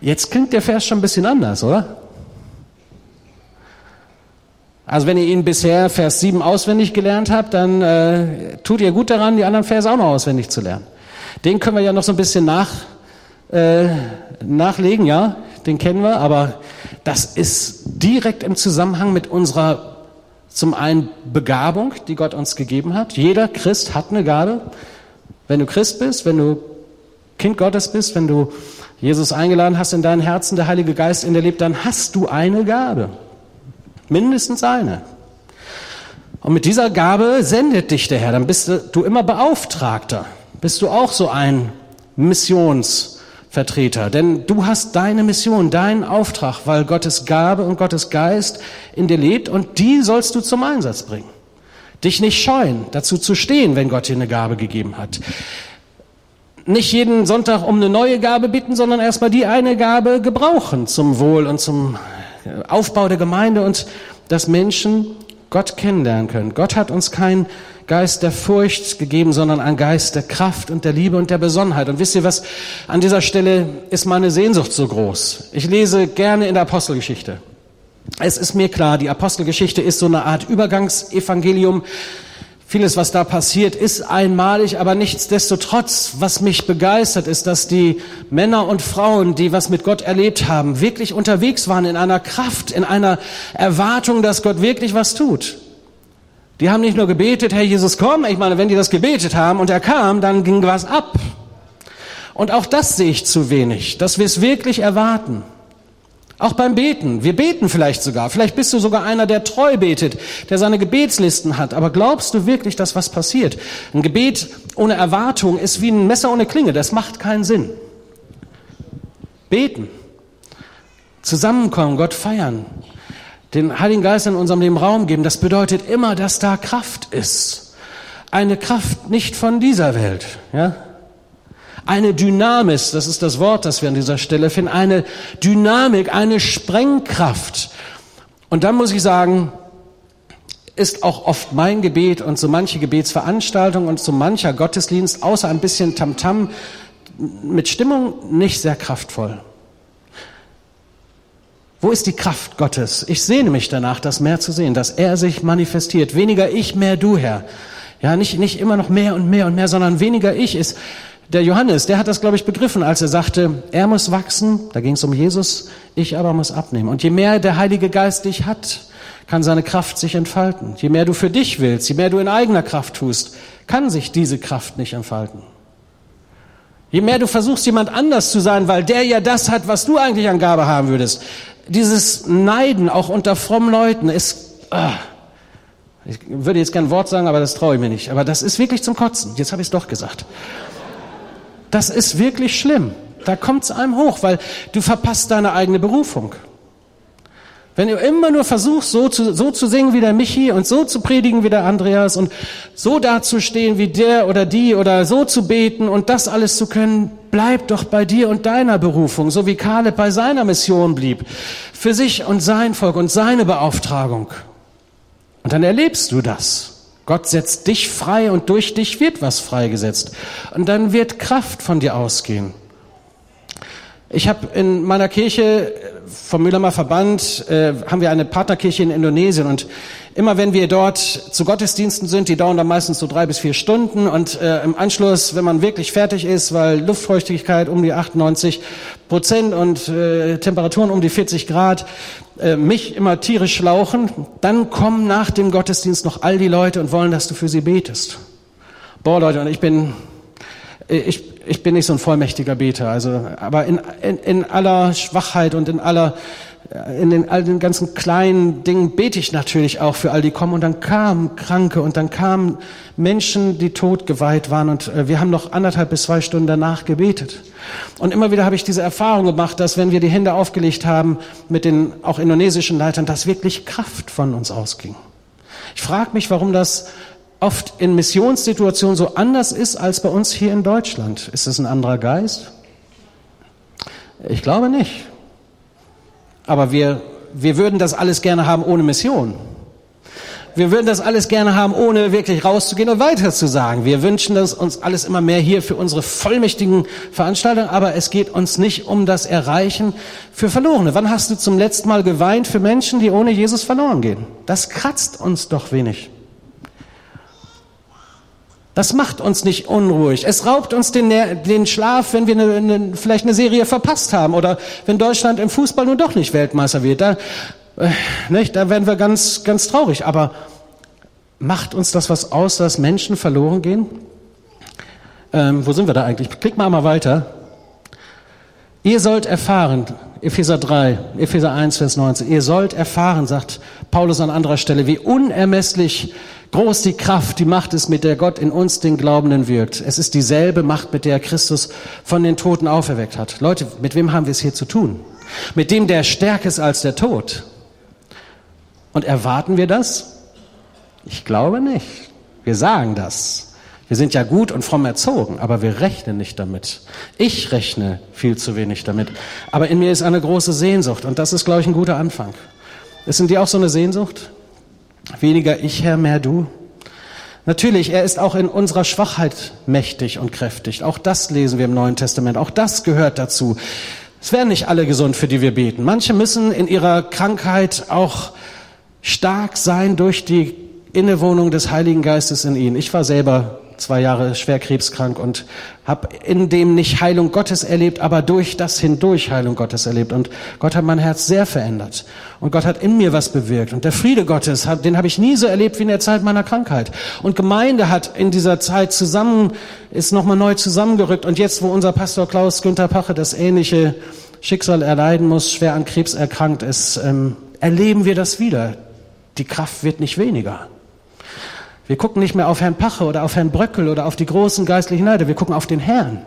Jetzt klingt der Vers schon ein bisschen anders, oder? Also wenn ihr ihn bisher Vers 7 auswendig gelernt habt, dann äh, tut ihr gut daran, die anderen Verse auch noch auswendig zu lernen. Den können wir ja noch so ein bisschen nach, äh, nachlegen, ja, den kennen wir, aber das ist direkt im Zusammenhang mit unserer zum einen Begabung, die Gott uns gegeben hat. Jeder Christ hat eine Gabe. Wenn du Christ bist, wenn du Kind Gottes bist, wenn du Jesus eingeladen hast in dein Herzen, der Heilige Geist in dir lebt, dann hast du eine Gabe. Mindestens eine. Und mit dieser Gabe sendet dich der Herr. Dann bist du immer Beauftragter. Bist du auch so ein Missionsvertreter. Denn du hast deine Mission, deinen Auftrag, weil Gottes Gabe und Gottes Geist in dir lebt und die sollst du zum Einsatz bringen. Dich nicht scheuen, dazu zu stehen, wenn Gott dir eine Gabe gegeben hat. Nicht jeden Sonntag um eine neue Gabe bitten, sondern erstmal die eine Gabe gebrauchen zum Wohl und zum Aufbau der Gemeinde und dass Menschen Gott kennenlernen können. Gott hat uns keinen Geist der Furcht gegeben, sondern einen Geist der Kraft und der Liebe und der Besonnenheit. Und wisst ihr was? An dieser Stelle ist meine Sehnsucht so groß. Ich lese gerne in der Apostelgeschichte. Es ist mir klar, die Apostelgeschichte ist so eine Art Übergangsevangelium. Vieles, was da passiert, ist einmalig, aber nichtsdestotrotz, was mich begeistert, ist, dass die Männer und Frauen, die was mit Gott erlebt haben, wirklich unterwegs waren in einer Kraft, in einer Erwartung, dass Gott wirklich was tut. Die haben nicht nur gebetet, Herr Jesus, komm. Ich meine, wenn die das gebetet haben und er kam, dann ging was ab. Und auch das sehe ich zu wenig, dass wir es wirklich erwarten. Auch beim Beten. Wir beten vielleicht sogar. Vielleicht bist du sogar einer, der treu betet, der seine Gebetslisten hat. Aber glaubst du wirklich, dass was passiert? Ein Gebet ohne Erwartung ist wie ein Messer ohne Klinge. Das macht keinen Sinn. Beten. Zusammenkommen, Gott feiern. Den Heiligen Geist in unserem Leben Raum geben. Das bedeutet immer, dass da Kraft ist. Eine Kraft nicht von dieser Welt. Ja? Eine Dynamis, das ist das Wort, das wir an dieser Stelle finden, eine Dynamik, eine Sprengkraft. Und dann muss ich sagen, ist auch oft mein Gebet und so manche Gebetsveranstaltung und so mancher Gottesdienst, außer ein bisschen Tamtam, mit Stimmung nicht sehr kraftvoll. Wo ist die Kraft Gottes? Ich sehne mich danach, das mehr zu sehen, dass er sich manifestiert. Weniger ich, mehr du, Herr. Ja, nicht, nicht immer noch mehr und mehr und mehr, sondern weniger ich ist der Johannes, der hat das, glaube ich, begriffen, als er sagte, er muss wachsen, da ging es um Jesus, ich aber muss abnehmen. Und je mehr der Heilige Geist dich hat, kann seine Kraft sich entfalten. Je mehr du für dich willst, je mehr du in eigener Kraft tust, kann sich diese Kraft nicht entfalten. Je mehr du versuchst, jemand anders zu sein, weil der ja das hat, was du eigentlich an Gabe haben würdest. Dieses Neiden, auch unter frommen Leuten, ist... Ah, ich würde jetzt kein Wort sagen, aber das traue ich mir nicht. Aber das ist wirklich zum Kotzen. Jetzt habe ich es doch gesagt. Das ist wirklich schlimm. Da kommt es einem hoch, weil du verpasst deine eigene Berufung. Wenn du immer nur versuchst, so zu, so zu singen wie der Michi und so zu predigen wie der Andreas und so dazustehen wie der oder die oder so zu beten und das alles zu können, bleib doch bei dir und deiner Berufung, so wie Kaleb bei seiner Mission blieb, für sich und sein Volk und seine Beauftragung. Und dann erlebst du das. Gott setzt dich frei und durch dich wird was freigesetzt. Und dann wird Kraft von dir ausgehen. Ich habe in meiner Kirche vom Müllermer Verband äh, haben wir eine Partnerkirche in Indonesien und immer wenn wir dort zu Gottesdiensten sind, die dauern dann meistens so drei bis vier Stunden und äh, im Anschluss, wenn man wirklich fertig ist, weil Luftfeuchtigkeit um die 98 Prozent und äh, Temperaturen um die 40 Grad äh, mich immer tierisch schlauchen, dann kommen nach dem Gottesdienst noch all die Leute und wollen, dass du für sie betest. Boah Leute, und ich bin ich, ich bin nicht so ein vollmächtiger Beter, also, aber in, in, in aller Schwachheit und in aller, in den, all den ganzen kleinen Dingen bete ich natürlich auch für all die kommen. Und dann kamen Kranke und dann kamen Menschen, die totgeweiht waren. Und äh, wir haben noch anderthalb bis zwei Stunden danach gebetet. Und immer wieder habe ich diese Erfahrung gemacht, dass wenn wir die Hände aufgelegt haben mit den auch indonesischen Leitern, dass wirklich Kraft von uns ausging. Ich frage mich, warum das oft in Missionssituationen so anders ist als bei uns hier in Deutschland. Ist es ein anderer Geist? Ich glaube nicht. Aber wir, wir würden das alles gerne haben ohne Mission. Wir würden das alles gerne haben, ohne wirklich rauszugehen und weiter zu sagen. Wir wünschen das uns alles immer mehr hier für unsere vollmächtigen Veranstaltungen, aber es geht uns nicht um das Erreichen für Verlorene. Wann hast du zum letzten Mal geweint für Menschen, die ohne Jesus verloren gehen? Das kratzt uns doch wenig. Das macht uns nicht unruhig. Es raubt uns den, den Schlaf, wenn wir eine, eine, vielleicht eine Serie verpasst haben oder wenn Deutschland im Fußball nun doch nicht Weltmeister wird. Da, äh, nicht, da werden wir ganz, ganz traurig. Aber macht uns das was aus, dass Menschen verloren gehen? Ähm, wo sind wir da eigentlich? Klick mal mal weiter. Ihr sollt erfahren, Epheser 3, Epheser 1, Vers 19, ihr sollt erfahren, sagt Paulus an anderer Stelle, wie unermesslich groß die Kraft, die Macht ist, mit der Gott in uns, den Glaubenden, wirkt. Es ist dieselbe Macht, mit der Christus von den Toten auferweckt hat. Leute, mit wem haben wir es hier zu tun? Mit dem, der stärker ist als der Tod. Und erwarten wir das? Ich glaube nicht. Wir sagen das. Wir sind ja gut und fromm erzogen, aber wir rechnen nicht damit. Ich rechne viel zu wenig damit. Aber in mir ist eine große Sehnsucht und das ist, glaube ich, ein guter Anfang. Ist in dir auch so eine Sehnsucht? Weniger ich, Herr, mehr du? Natürlich, er ist auch in unserer Schwachheit mächtig und kräftig. Auch das lesen wir im Neuen Testament. Auch das gehört dazu. Es werden nicht alle gesund, für die wir beten. Manche müssen in ihrer Krankheit auch stark sein durch die Innewohnung des Heiligen Geistes in ihnen. Ich war selber zwei Jahre schwer krebskrank und habe in dem nicht Heilung Gottes erlebt, aber durch das hindurch Heilung Gottes erlebt. Und Gott hat mein Herz sehr verändert. Und Gott hat in mir was bewirkt. Und der Friede Gottes, den habe ich nie so erlebt wie in der Zeit meiner Krankheit. Und Gemeinde hat in dieser Zeit zusammen, ist nochmal neu zusammengerückt. Und jetzt, wo unser Pastor Klaus Günther Pache das ähnliche Schicksal erleiden muss, schwer an Krebs erkrankt ist, ähm, erleben wir das wieder. Die Kraft wird nicht weniger. Wir gucken nicht mehr auf Herrn Pache oder auf Herrn Bröckel oder auf die großen geistlichen Leiter. Wir gucken auf den Herrn.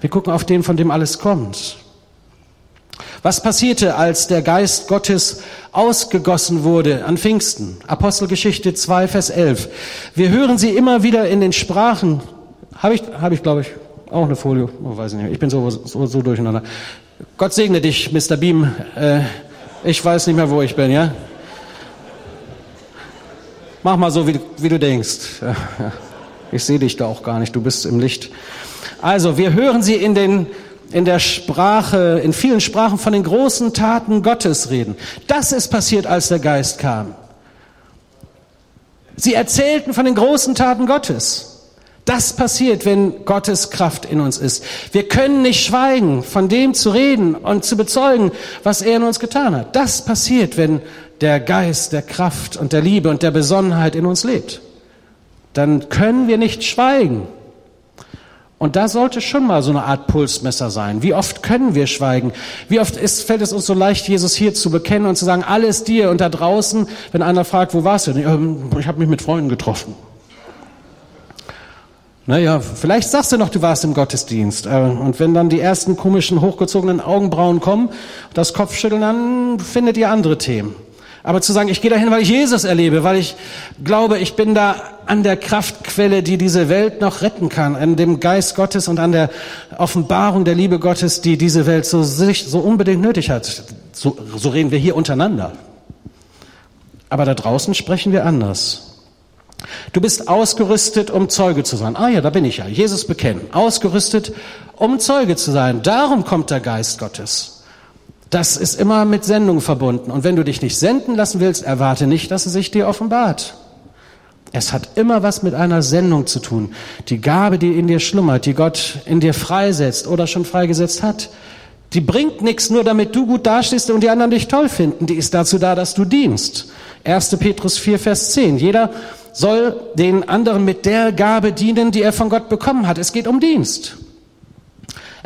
Wir gucken auf den, von dem alles kommt. Was passierte, als der Geist Gottes ausgegossen wurde an Pfingsten? Apostelgeschichte 2, Vers 11. Wir hören sie immer wieder in den Sprachen. Habe ich, habe ich, glaube ich, auch eine Folie. Oh, weiß ich nicht. Ich bin so, so, so durcheinander. Gott segne dich, Mr. Beam. Äh, ich weiß nicht mehr, wo ich bin, ja? Mach mal so, wie, wie du denkst. Ich sehe dich da auch gar nicht, du bist im Licht. Also, wir hören sie in den in der Sprache, in vielen Sprachen von den großen Taten Gottes reden. Das ist passiert, als der Geist kam. Sie erzählten von den großen Taten Gottes. Das passiert, wenn Gottes Kraft in uns ist. Wir können nicht schweigen, von dem zu reden und zu bezeugen, was er in uns getan hat. Das passiert, wenn der Geist der Kraft und der Liebe und der Besonnenheit in uns lebt, dann können wir nicht schweigen. Und da sollte schon mal so eine Art Pulsmesser sein. Wie oft können wir schweigen? Wie oft ist, fällt es uns so leicht, Jesus hier zu bekennen und zu sagen, alles dir und da draußen, wenn einer fragt, wo warst du? Ich habe mich mit Freunden getroffen. Naja, vielleicht sagst du noch, du warst im Gottesdienst. Äh, und wenn dann die ersten komischen, hochgezogenen Augenbrauen kommen, das Kopfschütteln, dann findet ihr andere Themen. Aber zu sagen, ich gehe dahin, weil ich Jesus erlebe, weil ich glaube, ich bin da an der Kraftquelle, die diese Welt noch retten kann, an dem Geist Gottes und an der Offenbarung der Liebe Gottes, die diese Welt so, so unbedingt nötig hat. So, so reden wir hier untereinander. Aber da draußen sprechen wir anders. Du bist ausgerüstet, um Zeuge zu sein. Ah ja, da bin ich ja. Jesus bekennen. Ausgerüstet, um Zeuge zu sein. Darum kommt der Geist Gottes. Das ist immer mit Sendung verbunden. Und wenn du dich nicht senden lassen willst, erwarte nicht, dass es sich dir offenbart. Es hat immer was mit einer Sendung zu tun. Die Gabe, die in dir schlummert, die Gott in dir freisetzt oder schon freigesetzt hat, die bringt nichts nur, damit du gut dastehst und die anderen dich toll finden. Die ist dazu da, dass du dienst. 1. Petrus 4, Vers 10. Jeder soll den anderen mit der Gabe dienen, die er von Gott bekommen hat. Es geht um Dienst.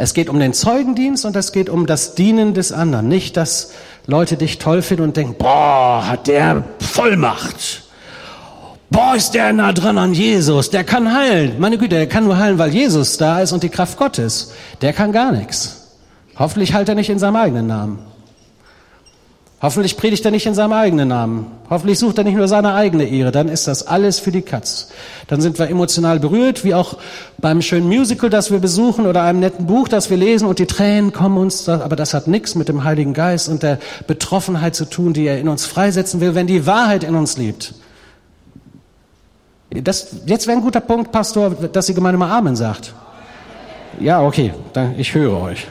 Es geht um den Zeugendienst und es geht um das Dienen des anderen. Nicht, dass Leute dich toll finden und denken, boah, hat der Vollmacht. Boah, ist der nah dran an Jesus. Der kann heilen. Meine Güte, der kann nur heilen, weil Jesus da ist und die Kraft Gottes. Der kann gar nichts. Hoffentlich heilt er nicht in seinem eigenen Namen. Hoffentlich predigt er nicht in seinem eigenen Namen. Hoffentlich sucht er nicht nur seine eigene Ehre. Dann ist das alles für die Katz. Dann sind wir emotional berührt, wie auch beim schönen Musical, das wir besuchen oder einem netten Buch, das wir lesen und die Tränen kommen uns. Aber das hat nichts mit dem Heiligen Geist und der Betroffenheit zu tun, die er in uns freisetzen will, wenn die Wahrheit in uns lebt. Das, jetzt wäre ein guter Punkt, Pastor, dass die Gemeinde mal Amen sagt. Ja, okay, ich höre euch.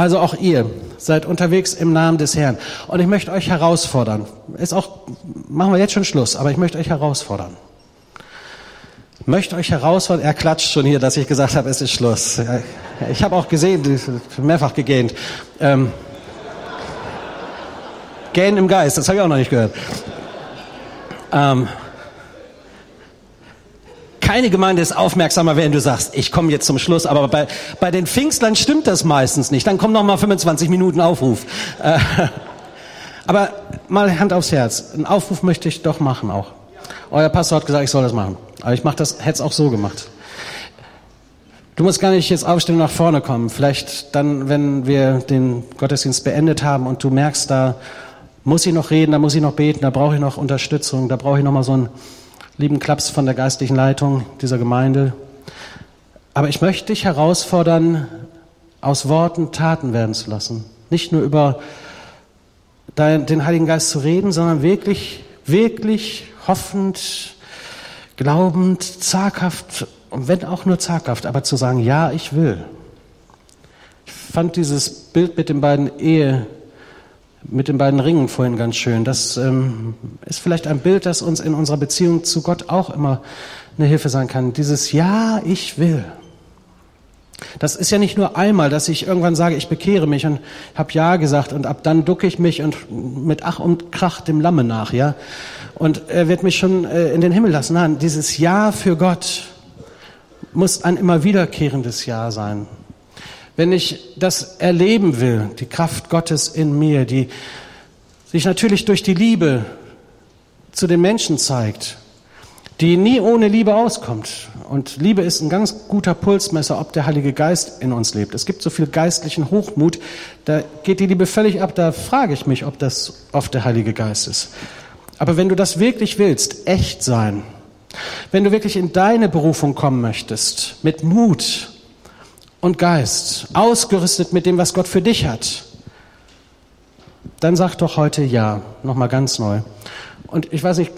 Also auch ihr seid unterwegs im Namen des Herrn. Und ich möchte euch herausfordern. Ist auch, machen wir jetzt schon Schluss, aber ich möchte euch herausfordern. Ich möchte euch herausfordern, er klatscht schon hier, dass ich gesagt habe, es ist Schluss. Ich habe auch gesehen, mehrfach gegähnt. Ähm, Gähnen im Geist, das habe ich auch noch nicht gehört. Ähm, keine Gemeinde ist aufmerksamer, wenn du sagst, ich komme jetzt zum Schluss. Aber bei, bei den Pfingstlern stimmt das meistens nicht. Dann kommen noch mal 25 Minuten Aufruf. Äh, aber mal Hand aufs Herz. Einen Aufruf möchte ich doch machen auch. Euer Pastor hat gesagt, ich soll das machen. Aber ich mach das, hätte es auch so gemacht. Du musst gar nicht jetzt aufstehen und nach vorne kommen. Vielleicht dann, wenn wir den Gottesdienst beendet haben und du merkst, da muss ich noch reden, da muss ich noch beten, da brauche ich noch Unterstützung, da brauche ich noch mal so einen lieben Klaps von der geistlichen Leitung dieser Gemeinde. Aber ich möchte dich herausfordern, aus Worten Taten werden zu lassen. Nicht nur über den Heiligen Geist zu reden, sondern wirklich, wirklich hoffend, glaubend, zaghaft, und wenn auch nur zaghaft, aber zu sagen, ja, ich will. Ich fand dieses Bild mit den beiden Ehe, mit den beiden Ringen vorhin ganz schön. Das ähm, ist vielleicht ein Bild, das uns in unserer Beziehung zu Gott auch immer eine Hilfe sein kann. Dieses Ja, ich will. Das ist ja nicht nur einmal, dass ich irgendwann sage, ich bekehre mich und habe Ja gesagt und ab dann ducke ich mich und mit Ach und Krach dem Lamme nach, ja. Und er wird mich schon äh, in den Himmel lassen. Nein, dieses Ja für Gott muss ein immer wiederkehrendes Ja sein. Wenn ich das erleben will, die Kraft Gottes in mir, die sich natürlich durch die Liebe zu den Menschen zeigt, die nie ohne Liebe auskommt. Und Liebe ist ein ganz guter Pulsmesser, ob der Heilige Geist in uns lebt. Es gibt so viel geistlichen Hochmut, da geht die Liebe völlig ab, da frage ich mich, ob das oft der Heilige Geist ist. Aber wenn du das wirklich willst, echt sein, wenn du wirklich in deine Berufung kommen möchtest, mit Mut, und Geist, ausgerüstet mit dem, was Gott für dich hat, dann sag doch heute ja, nochmal ganz neu. Und ich weiß nicht,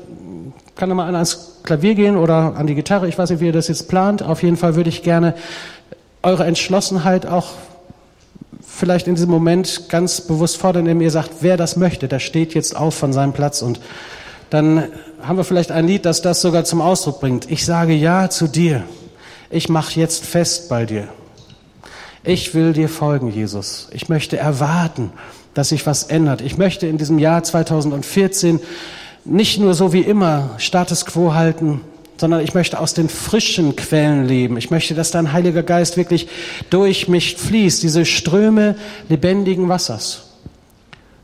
kann da mal einer ans Klavier gehen oder an die Gitarre, ich weiß nicht, wie ihr das jetzt plant. Auf jeden Fall würde ich gerne eure Entschlossenheit auch vielleicht in diesem Moment ganz bewusst fordern, indem ihr sagt, wer das möchte, der steht jetzt auf von seinem Platz und dann haben wir vielleicht ein Lied, das das sogar zum Ausdruck bringt. Ich sage ja zu dir. Ich mache jetzt fest bei dir. Ich will dir folgen, Jesus. Ich möchte erwarten, dass sich was ändert. Ich möchte in diesem Jahr 2014 nicht nur so wie immer Status quo halten, sondern ich möchte aus den frischen Quellen leben. Ich möchte, dass dein Heiliger Geist wirklich durch mich fließt, diese Ströme lebendigen Wassers.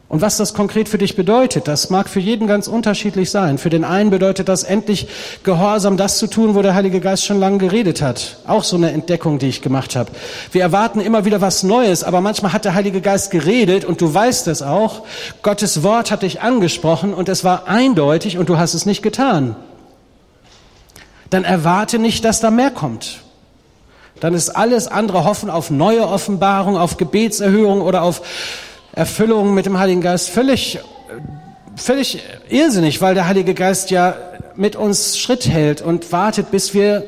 Und was das konkret für dich bedeutet, das mag für jeden ganz unterschiedlich sein. Für den einen bedeutet das endlich Gehorsam, das zu tun, wo der Heilige Geist schon lange geredet hat. Auch so eine Entdeckung, die ich gemacht habe. Wir erwarten immer wieder was Neues, aber manchmal hat der Heilige Geist geredet und du weißt es auch. Gottes Wort hat dich angesprochen und es war eindeutig und du hast es nicht getan. Dann erwarte nicht, dass da mehr kommt. Dann ist alles andere Hoffen auf neue Offenbarung, auf Gebetserhörung oder auf Erfüllung mit dem Heiligen Geist völlig, völlig irrsinnig, weil der Heilige Geist ja mit uns Schritt hält und wartet, bis wir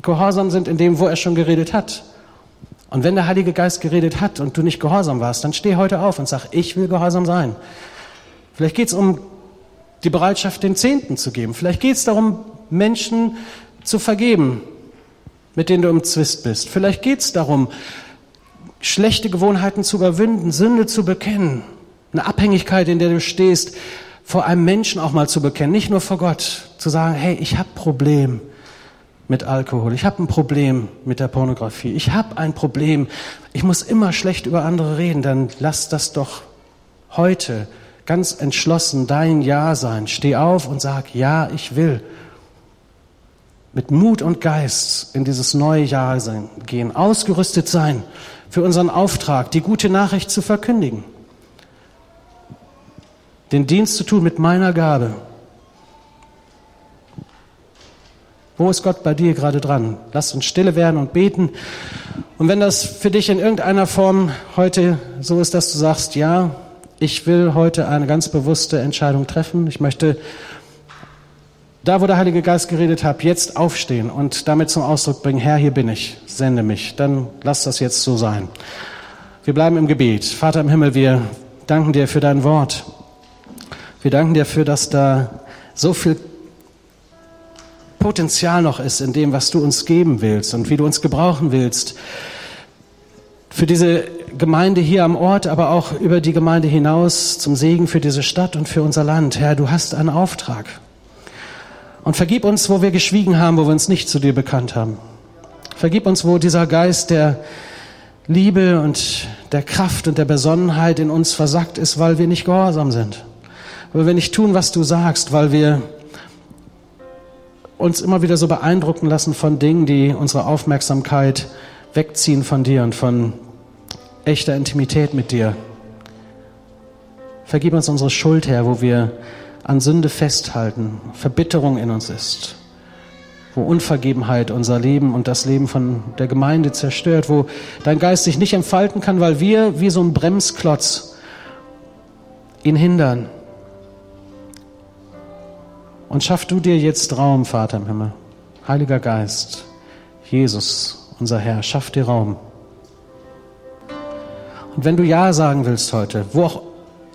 gehorsam sind in dem, wo er schon geredet hat. Und wenn der Heilige Geist geredet hat und du nicht gehorsam warst, dann steh heute auf und sag, ich will gehorsam sein. Vielleicht geht es um die Bereitschaft, den Zehnten zu geben. Vielleicht geht es darum, Menschen zu vergeben, mit denen du im Zwist bist. Vielleicht geht es darum, schlechte Gewohnheiten zu überwinden, Sünde zu bekennen, eine Abhängigkeit, in der du stehst, vor einem Menschen auch mal zu bekennen, nicht nur vor Gott, zu sagen, hey, ich habe Problem mit Alkohol, ich habe ein Problem mit der Pornografie, ich habe ein Problem, ich muss immer schlecht über andere reden, dann lass das doch heute ganz entschlossen dein Ja sein. Steh auf und sag, ja, ich will mit Mut und Geist in dieses neue Jahr gehen, ausgerüstet sein für unseren Auftrag, die gute Nachricht zu verkündigen, den Dienst zu tun mit meiner Gabe. Wo ist Gott bei dir gerade dran? Lass uns stille werden und beten. Und wenn das für dich in irgendeiner Form heute so ist, dass du sagst, ja, ich will heute eine ganz bewusste Entscheidung treffen. Ich möchte da, wo der Heilige Geist geredet hat, jetzt aufstehen und damit zum Ausdruck bringen, Herr, hier bin ich, sende mich. Dann lass das jetzt so sein. Wir bleiben im Gebet. Vater im Himmel, wir danken dir für dein Wort. Wir danken dir dafür, dass da so viel Potenzial noch ist in dem, was du uns geben willst und wie du uns gebrauchen willst. Für diese Gemeinde hier am Ort, aber auch über die Gemeinde hinaus zum Segen für diese Stadt und für unser Land. Herr, du hast einen Auftrag. Und vergib uns, wo wir geschwiegen haben, wo wir uns nicht zu dir bekannt haben. Vergib uns, wo dieser Geist der Liebe und der Kraft und der Besonnenheit in uns versackt ist, weil wir nicht gehorsam sind. Weil wir nicht tun, was du sagst, weil wir uns immer wieder so beeindrucken lassen von Dingen, die unsere Aufmerksamkeit wegziehen von dir und von echter Intimität mit dir. Vergib uns unsere Schuld, Herr, wo wir an Sünde festhalten, Verbitterung in uns ist, wo Unvergebenheit unser Leben und das Leben von der Gemeinde zerstört, wo dein Geist sich nicht entfalten kann, weil wir wie so ein Bremsklotz ihn hindern. Und schaff du dir jetzt Raum, Vater im Himmel. Heiliger Geist, Jesus, unser Herr, schaff dir Raum. Und wenn du Ja sagen willst heute, wo auch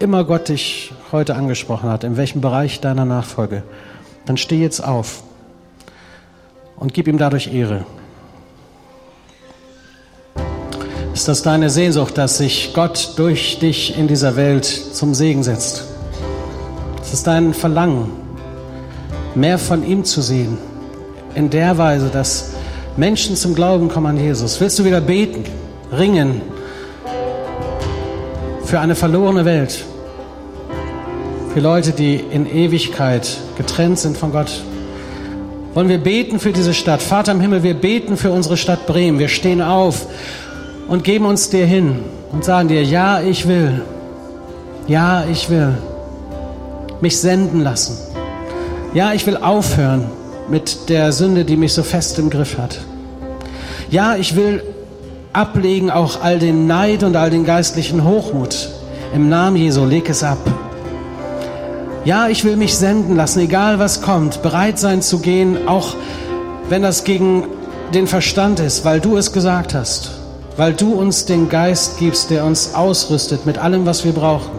immer Gott dich heute angesprochen hat, in welchem Bereich deiner Nachfolge, dann steh jetzt auf und gib ihm dadurch Ehre. Ist das deine Sehnsucht, dass sich Gott durch dich in dieser Welt zum Segen setzt? Ist es dein Verlangen, mehr von ihm zu sehen, in der Weise, dass Menschen zum Glauben kommen an Jesus? Willst du wieder beten, ringen für eine verlorene Welt? Für Leute, die in Ewigkeit getrennt sind von Gott? Wollen wir beten für diese Stadt? Vater im Himmel, wir beten für unsere Stadt Bremen. Wir stehen auf und geben uns dir hin und sagen dir, ja, ich will. Ja, ich will mich senden lassen. Ja, ich will aufhören mit der Sünde, die mich so fest im Griff hat. Ja, ich will ablegen auch all den Neid und all den geistlichen Hochmut. Im Namen Jesu, leg es ab. Ja, ich will mich senden lassen, egal was kommt, bereit sein zu gehen, auch wenn das gegen den Verstand ist, weil du es gesagt hast, weil du uns den Geist gibst, der uns ausrüstet mit allem, was wir brauchen,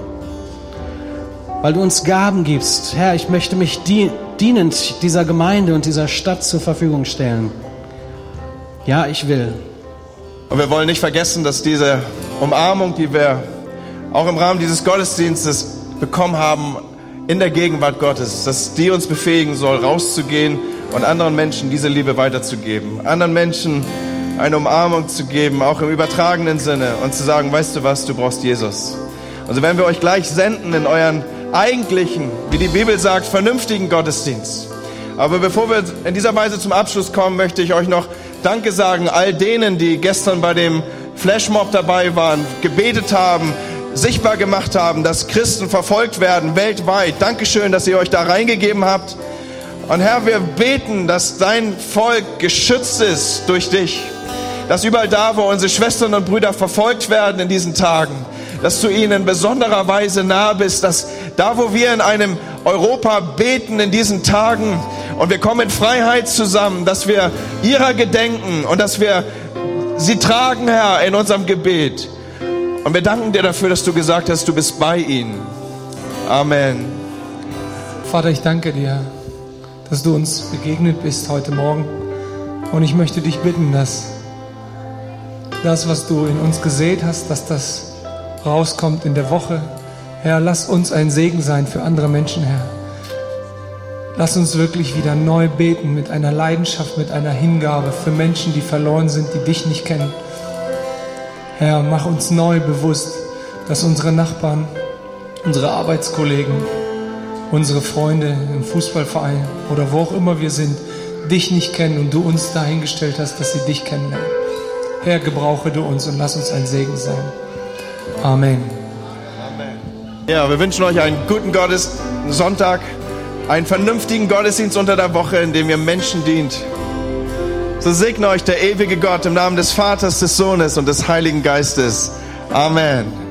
weil du uns Gaben gibst. Herr, ich möchte mich dienend dieser Gemeinde und dieser Stadt zur Verfügung stellen. Ja, ich will. Und wir wollen nicht vergessen, dass diese Umarmung, die wir auch im Rahmen dieses Gottesdienstes bekommen haben, in der Gegenwart Gottes, dass die uns befähigen soll, rauszugehen und anderen Menschen diese Liebe weiterzugeben, anderen Menschen eine Umarmung zu geben, auch im übertragenen Sinne und zu sagen, weißt du was, du brauchst Jesus. Also werden wir euch gleich senden in euren eigentlichen, wie die Bibel sagt, vernünftigen Gottesdienst. Aber bevor wir in dieser Weise zum Abschluss kommen, möchte ich euch noch Danke sagen all denen, die gestern bei dem Flashmob dabei waren, gebetet haben, sichtbar gemacht haben, dass Christen verfolgt werden weltweit. Dankeschön, dass ihr euch da reingegeben habt. Und Herr, wir beten, dass dein Volk geschützt ist durch dich. Dass überall da, wo unsere Schwestern und Brüder verfolgt werden in diesen Tagen, dass du ihnen in besonderer Weise nah bist, dass da, wo wir in einem Europa beten in diesen Tagen und wir kommen in Freiheit zusammen, dass wir ihrer gedenken und dass wir sie tragen, Herr, in unserem Gebet. Und wir danken dir dafür, dass du gesagt hast, du bist bei ihnen. Amen. Vater, ich danke dir, dass du uns begegnet bist heute Morgen. Und ich möchte dich bitten, dass das, was du in uns gesät hast, dass das rauskommt in der Woche. Herr, lass uns ein Segen sein für andere Menschen, Herr. Lass uns wirklich wieder neu beten mit einer Leidenschaft, mit einer Hingabe für Menschen, die verloren sind, die dich nicht kennen. Herr, mach uns neu bewusst, dass unsere Nachbarn, unsere Arbeitskollegen, unsere Freunde im Fußballverein oder wo auch immer wir sind, dich nicht kennen und du uns dahingestellt hast, dass sie dich kennenlernen. Herr, gebrauche du uns und lass uns ein Segen sein. Amen. Ja, wir wünschen euch einen guten Gottes Sonntag, einen vernünftigen Gottesdienst unter der Woche, in dem ihr Menschen dient. So segne euch der ewige Gott im Namen des Vaters, des Sohnes und des Heiligen Geistes. Amen.